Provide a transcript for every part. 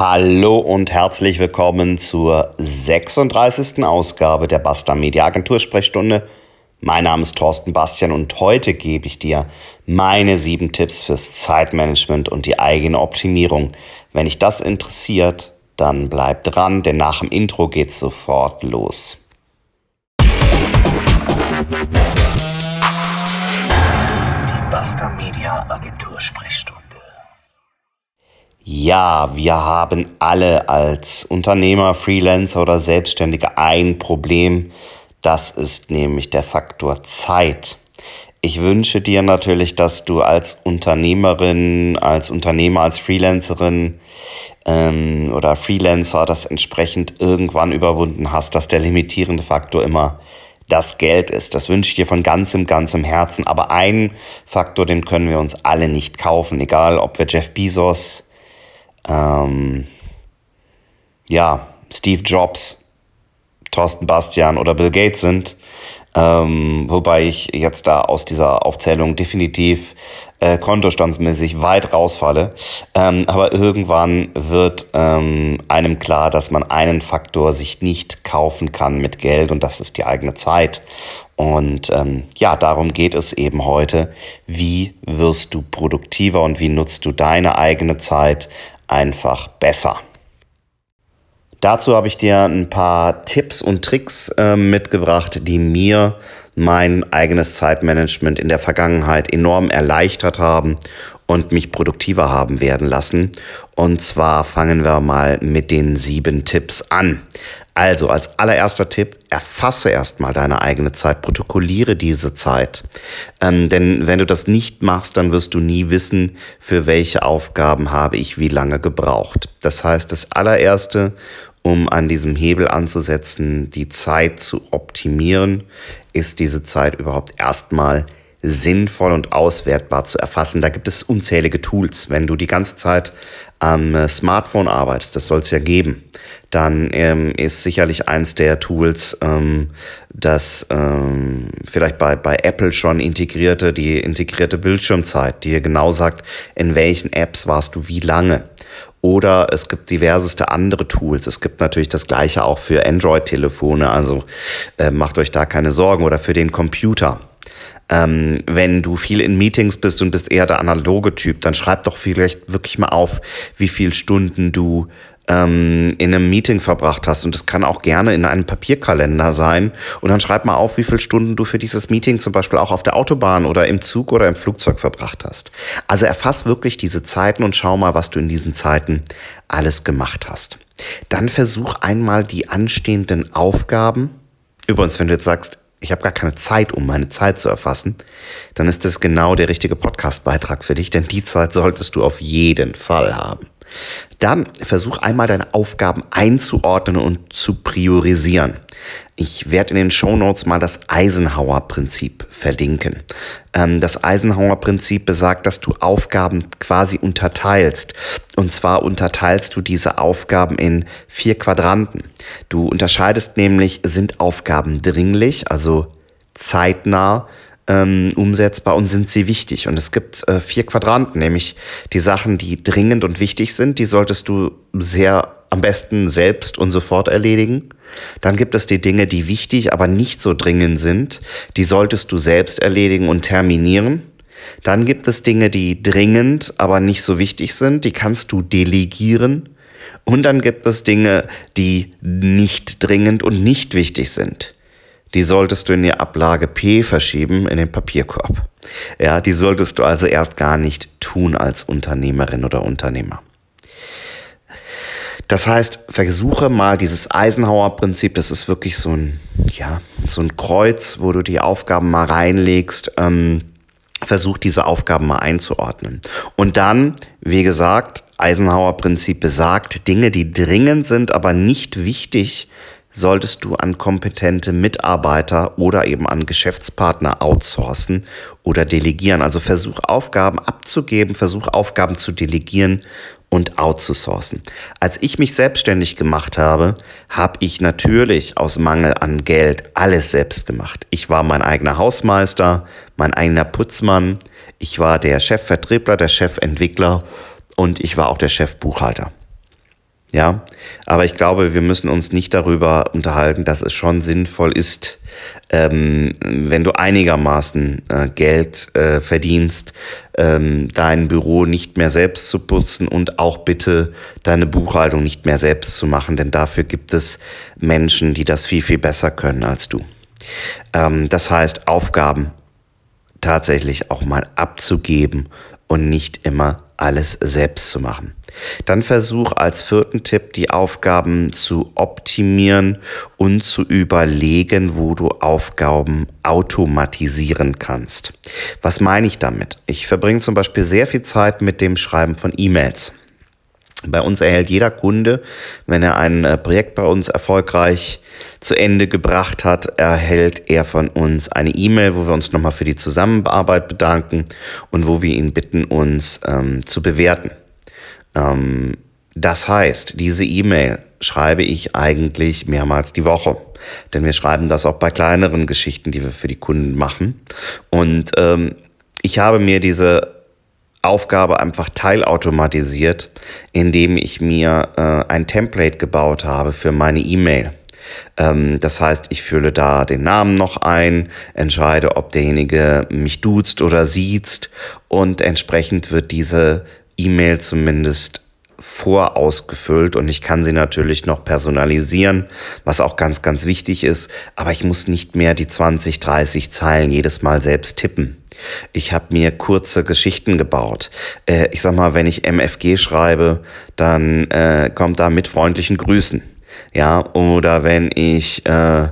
Hallo und herzlich willkommen zur 36. Ausgabe der Basta Media Agentur Sprechstunde. Mein Name ist Thorsten Bastian und heute gebe ich dir meine sieben Tipps fürs Zeitmanagement und die eigene Optimierung. Wenn dich das interessiert, dann bleib dran, denn nach dem Intro geht's sofort los. Die Basta Media Agentur Sprechstunde. Ja, wir haben alle als Unternehmer, Freelancer oder Selbstständige ein Problem, das ist nämlich der Faktor Zeit. Ich wünsche dir natürlich, dass du als Unternehmerin, als Unternehmer, als Freelancerin ähm, oder Freelancer das entsprechend irgendwann überwunden hast, dass der limitierende Faktor immer das Geld ist. Das wünsche ich dir von ganzem, ganzem Herzen. Aber einen Faktor, den können wir uns alle nicht kaufen, egal ob wir Jeff Bezos, ähm, ja, Steve Jobs, Thorsten Bastian oder Bill Gates sind. Ähm, wobei ich jetzt da aus dieser Aufzählung definitiv äh, kontostandsmäßig weit rausfalle. Ähm, aber irgendwann wird ähm, einem klar, dass man einen Faktor sich nicht kaufen kann mit Geld und das ist die eigene Zeit. Und ähm, ja, darum geht es eben heute. Wie wirst du produktiver und wie nutzt du deine eigene Zeit einfach besser? Dazu habe ich dir ein paar Tipps und Tricks äh, mitgebracht, die mir mein eigenes Zeitmanagement in der Vergangenheit enorm erleichtert haben und mich produktiver haben werden lassen. Und zwar fangen wir mal mit den sieben Tipps an. Also als allererster Tipp, erfasse erstmal deine eigene Zeit, protokolliere diese Zeit. Ähm, denn wenn du das nicht machst, dann wirst du nie wissen, für welche Aufgaben habe ich wie lange gebraucht. Das heißt, das allererste um an diesem Hebel anzusetzen, die Zeit zu optimieren, ist diese Zeit überhaupt erstmal sinnvoll und auswertbar zu erfassen. Da gibt es unzählige Tools. Wenn du die ganze Zeit am äh, Smartphone arbeitest, das soll es ja geben, dann ähm, ist sicherlich eins der Tools, ähm, das ähm, vielleicht bei, bei Apple schon integrierte, die integrierte Bildschirmzeit, die dir genau sagt, in welchen Apps warst du wie lange. Oder es gibt diverseste andere Tools. Es gibt natürlich das gleiche auch für Android-Telefone, also äh, macht euch da keine Sorgen. Oder für den Computer. Ähm, wenn du viel in Meetings bist und bist eher der analoge Typ, dann schreib doch vielleicht wirklich mal auf, wie viele Stunden du ähm, in einem Meeting verbracht hast. Und das kann auch gerne in einem Papierkalender sein. Und dann schreib mal auf, wie viele Stunden du für dieses Meeting zum Beispiel auch auf der Autobahn oder im Zug oder im Flugzeug verbracht hast. Also erfass wirklich diese Zeiten und schau mal, was du in diesen Zeiten alles gemacht hast. Dann versuch einmal die anstehenden Aufgaben. Übrigens, wenn du jetzt sagst, ich habe gar keine Zeit, um meine Zeit zu erfassen, dann ist das genau der richtige Podcast-Beitrag für dich, denn die Zeit solltest du auf jeden Fall haben. Dann versuch einmal deine Aufgaben einzuordnen und zu priorisieren. Ich werde in den Show Notes mal das Eisenhower-Prinzip verlinken. Ähm, das Eisenhower-Prinzip besagt, dass du Aufgaben quasi unterteilst. Und zwar unterteilst du diese Aufgaben in vier Quadranten. Du unterscheidest nämlich, sind Aufgaben dringlich, also zeitnah, ähm, umsetzbar und sind sie wichtig. Und es gibt äh, vier Quadranten, nämlich die Sachen, die dringend und wichtig sind, die solltest du sehr am besten selbst und sofort erledigen. Dann gibt es die Dinge, die wichtig, aber nicht so dringend sind, die solltest du selbst erledigen und terminieren. Dann gibt es Dinge, die dringend, aber nicht so wichtig sind, die kannst du delegieren. Und dann gibt es Dinge, die nicht dringend und nicht wichtig sind die solltest du in die Ablage P verschieben, in den Papierkorb. Ja, die solltest du also erst gar nicht tun als Unternehmerin oder Unternehmer. Das heißt, versuche mal dieses Eisenhower-Prinzip, das ist wirklich so ein, ja, so ein Kreuz, wo du die Aufgaben mal reinlegst, ähm, versuch diese Aufgaben mal einzuordnen. Und dann, wie gesagt, Eisenhower-Prinzip besagt, Dinge, die dringend sind, aber nicht wichtig, solltest du an kompetente Mitarbeiter oder eben an Geschäftspartner outsourcen oder delegieren. Also versuch Aufgaben abzugeben, versuch Aufgaben zu delegieren und outzusourcen. Als ich mich selbstständig gemacht habe, habe ich natürlich aus Mangel an Geld alles selbst gemacht. Ich war mein eigener Hausmeister, mein eigener Putzmann, ich war der Chefvertriebler, der Chefentwickler und ich war auch der Chefbuchhalter. Ja, aber ich glaube, wir müssen uns nicht darüber unterhalten, dass es schon sinnvoll ist, ähm, wenn du einigermaßen äh, Geld äh, verdienst, ähm, dein Büro nicht mehr selbst zu putzen und auch bitte deine Buchhaltung nicht mehr selbst zu machen, denn dafür gibt es Menschen, die das viel, viel besser können als du. Ähm, das heißt, Aufgaben tatsächlich auch mal abzugeben und nicht immer alles selbst zu machen. Dann versuch als vierten Tipp die Aufgaben zu optimieren und zu überlegen, wo du Aufgaben automatisieren kannst. Was meine ich damit? Ich verbringe zum Beispiel sehr viel Zeit mit dem Schreiben von E-Mails. Bei uns erhält jeder Kunde, wenn er ein äh, Projekt bei uns erfolgreich zu Ende gebracht hat, erhält er von uns eine E-Mail, wo wir uns nochmal für die Zusammenarbeit bedanken und wo wir ihn bitten, uns ähm, zu bewerten. Ähm, das heißt, diese E-Mail schreibe ich eigentlich mehrmals die Woche. Denn wir schreiben das auch bei kleineren Geschichten, die wir für die Kunden machen. Und ähm, ich habe mir diese Aufgabe einfach teilautomatisiert, indem ich mir äh, ein Template gebaut habe für meine E-Mail. Ähm, das heißt, ich fülle da den Namen noch ein, entscheide, ob derjenige mich duzt oder siezt und entsprechend wird diese E-Mail zumindest vorausgefüllt und ich kann sie natürlich noch personalisieren, was auch ganz, ganz wichtig ist, aber ich muss nicht mehr die 20, 30 Zeilen jedes Mal selbst tippen. Ich habe mir kurze Geschichten gebaut. Äh, ich sag mal, wenn ich MFG schreibe, dann äh, kommt da mit freundlichen Grüßen. Ja, oder wenn ich äh,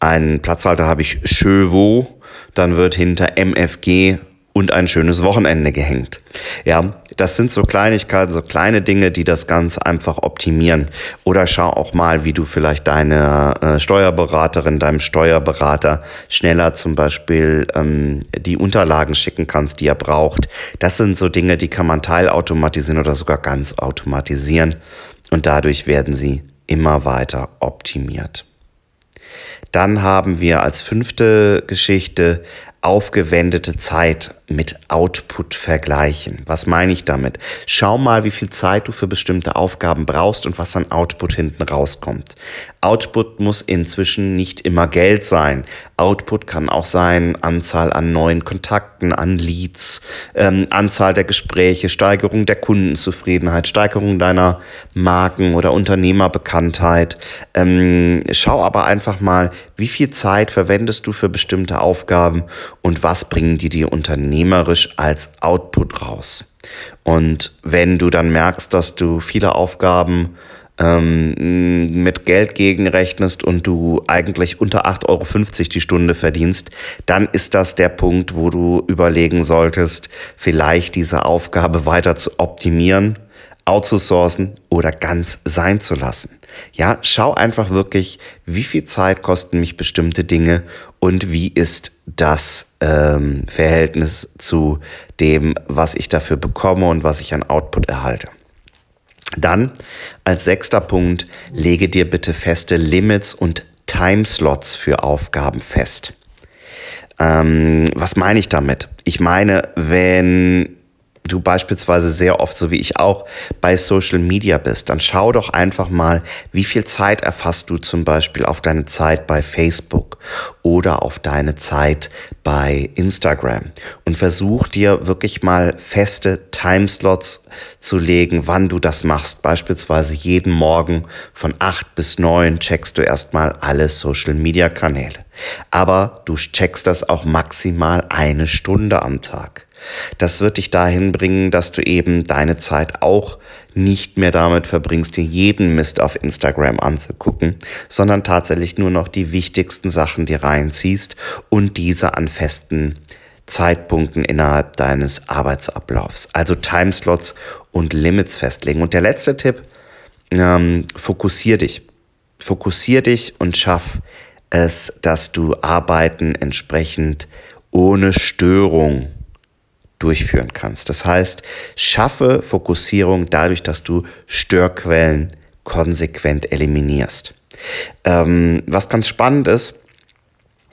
einen Platzhalter habe ich Chevaux, dann wird hinter MFG und ein schönes Wochenende gehängt. Ja, das sind so Kleinigkeiten, so kleine Dinge, die das Ganze einfach optimieren. Oder schau auch mal, wie du vielleicht deine äh, Steuerberaterin, deinem Steuerberater schneller zum Beispiel ähm, die Unterlagen schicken kannst, die er braucht. Das sind so Dinge, die kann man teilautomatisieren oder sogar ganz automatisieren. Und dadurch werden sie immer weiter optimiert. Dann haben wir als fünfte Geschichte aufgewendete Zeit mit Output vergleichen. Was meine ich damit? Schau mal, wie viel Zeit du für bestimmte Aufgaben brauchst und was an Output hinten rauskommt. Output muss inzwischen nicht immer Geld sein. Output kann auch sein Anzahl an neuen Kontakten, an Leads, ähm, Anzahl der Gespräche, Steigerung der Kundenzufriedenheit, Steigerung deiner Marken- oder Unternehmerbekanntheit. Ähm, schau aber einfach mal, wie viel Zeit verwendest du für bestimmte Aufgaben und was bringen die dir unternehmerisch als Output raus. Und wenn du dann merkst, dass du viele Aufgaben ähm, mit Geld gegenrechnest und du eigentlich unter 8,50 Euro die Stunde verdienst, dann ist das der Punkt, wo du überlegen solltest, vielleicht diese Aufgabe weiter zu optimieren outzusourcen oder ganz sein zu lassen. Ja, schau einfach wirklich, wie viel Zeit kosten mich bestimmte Dinge und wie ist das ähm, Verhältnis zu dem, was ich dafür bekomme und was ich an Output erhalte. Dann als sechster Punkt, lege dir bitte feste Limits und Timeslots für Aufgaben fest. Ähm, was meine ich damit? Ich meine, wenn du beispielsweise sehr oft, so wie ich auch, bei Social Media bist, dann schau doch einfach mal, wie viel Zeit erfasst du zum Beispiel auf deine Zeit bei Facebook oder auf deine Zeit bei Instagram und versuch dir wirklich mal feste Timeslots zu legen, wann du das machst. Beispielsweise jeden Morgen von acht bis neun checkst du erstmal alle Social Media Kanäle. Aber du checkst das auch maximal eine Stunde am Tag. Das wird dich dahin bringen, dass du eben deine Zeit auch nicht mehr damit verbringst, dir jeden Mist auf Instagram anzugucken, sondern tatsächlich nur noch die wichtigsten Sachen dir reinziehst und diese an festen Zeitpunkten innerhalb deines Arbeitsablaufs. Also Timeslots und Limits festlegen. Und der letzte Tipp, ähm, fokussier dich. Fokussier dich und schaff es, dass du Arbeiten entsprechend ohne Störung durchführen kannst. Das heißt, schaffe Fokussierung dadurch, dass du Störquellen konsequent eliminierst. Ähm, was ganz spannend ist,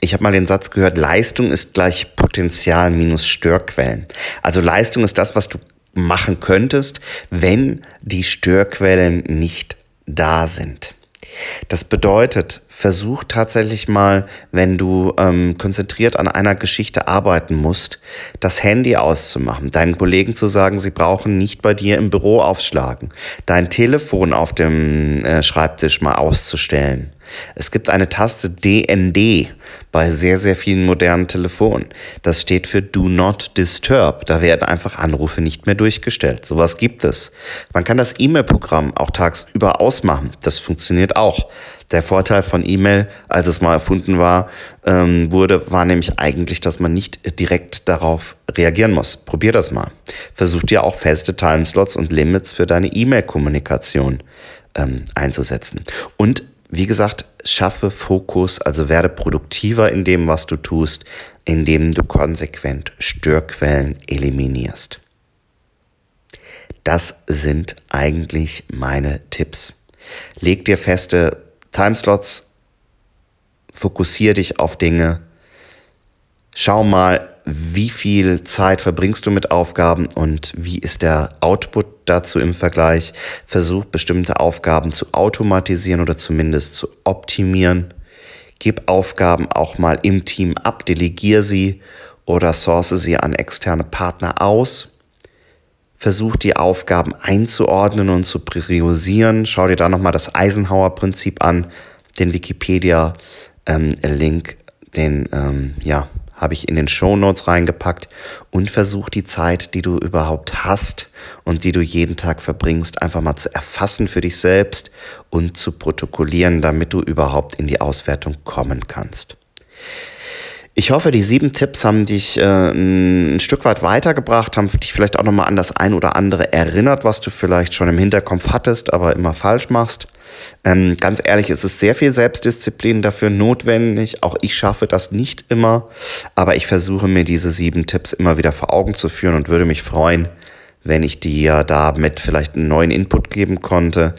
ich habe mal den Satz gehört, Leistung ist gleich Potenzial minus Störquellen. Also Leistung ist das, was du machen könntest, wenn die Störquellen nicht da sind. Das bedeutet, versuch tatsächlich mal, wenn du ähm, konzentriert an einer Geschichte arbeiten musst, das Handy auszumachen, deinen Kollegen zu sagen, sie brauchen nicht bei dir im Büro aufschlagen, dein Telefon auf dem äh, Schreibtisch mal auszustellen. Es gibt eine Taste DND bei sehr, sehr vielen modernen Telefonen. Das steht für Do Not Disturb. Da werden einfach Anrufe nicht mehr durchgestellt. Sowas gibt es. Man kann das E-Mail-Programm auch tagsüber ausmachen. Das funktioniert auch. Der Vorteil von E-Mail, als es mal erfunden war, ähm, wurde, war nämlich eigentlich, dass man nicht direkt darauf reagieren muss. Probier das mal. Versuch dir auch feste Timeslots und Limits für deine E-Mail-Kommunikation ähm, einzusetzen. Und wie gesagt, schaffe Fokus, also werde produktiver in dem, was du tust, indem du konsequent Störquellen eliminierst. Das sind eigentlich meine Tipps. Leg dir feste Timeslots, fokussiere dich auf Dinge, schau mal, wie viel Zeit verbringst du mit Aufgaben und wie ist der Output dazu im Vergleich. Versuch bestimmte Aufgaben zu automatisieren oder zumindest zu optimieren. Gib Aufgaben auch mal im Team ab, delegier sie oder source sie an externe Partner aus. Versuch die Aufgaben einzuordnen und zu priorisieren. Schau dir da nochmal das Eisenhower-Prinzip an, den Wikipedia-Link, ähm, den ähm, ja, habe ich in den Show Notes reingepackt und versuch die Zeit, die du überhaupt hast und die du jeden Tag verbringst, einfach mal zu erfassen für dich selbst und zu protokollieren, damit du überhaupt in die Auswertung kommen kannst. Ich hoffe, die sieben Tipps haben dich äh, ein Stück weit weitergebracht, haben dich vielleicht auch nochmal an das ein oder andere erinnert, was du vielleicht schon im Hinterkopf hattest, aber immer falsch machst. Ähm, ganz ehrlich, es ist sehr viel Selbstdisziplin dafür notwendig. Auch ich schaffe das nicht immer, aber ich versuche mir diese sieben Tipps immer wieder vor Augen zu führen und würde mich freuen, wenn ich dir damit vielleicht einen neuen Input geben konnte.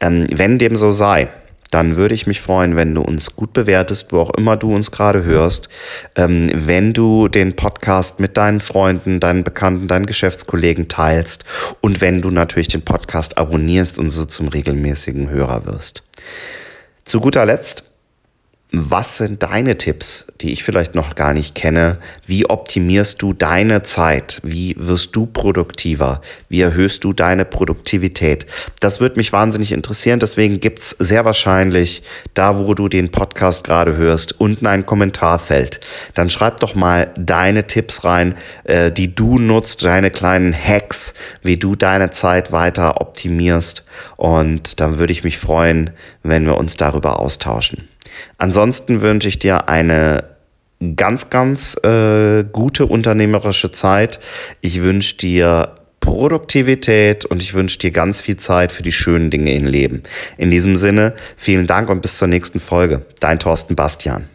Ähm, wenn dem so sei, dann würde ich mich freuen, wenn du uns gut bewertest, wo auch immer du uns gerade hörst. Ähm, wenn du den Podcast mit deinen Freunden, deinen Bekannten, deinen Geschäftskollegen teilst und wenn du natürlich den Podcast abonnierst und so zum regelmäßigen Hörer wirst. Zu guter Letzt was sind deine Tipps, die ich vielleicht noch gar nicht kenne? Wie optimierst du deine Zeit? Wie wirst du produktiver? Wie erhöhst du deine Produktivität? Das würde mich wahnsinnig interessieren. Deswegen gibt's sehr wahrscheinlich da, wo du den Podcast gerade hörst, unten ein Kommentarfeld. Dann schreib doch mal deine Tipps rein, äh, die du nutzt, deine kleinen Hacks, wie du deine Zeit weiter optimierst. Und dann würde ich mich freuen, wenn wir uns darüber austauschen. Ansonsten wünsche ich dir eine ganz, ganz äh, gute unternehmerische Zeit. Ich wünsche dir Produktivität und ich wünsche dir ganz viel Zeit für die schönen Dinge im Leben. In diesem Sinne, vielen Dank und bis zur nächsten Folge. Dein Thorsten Bastian.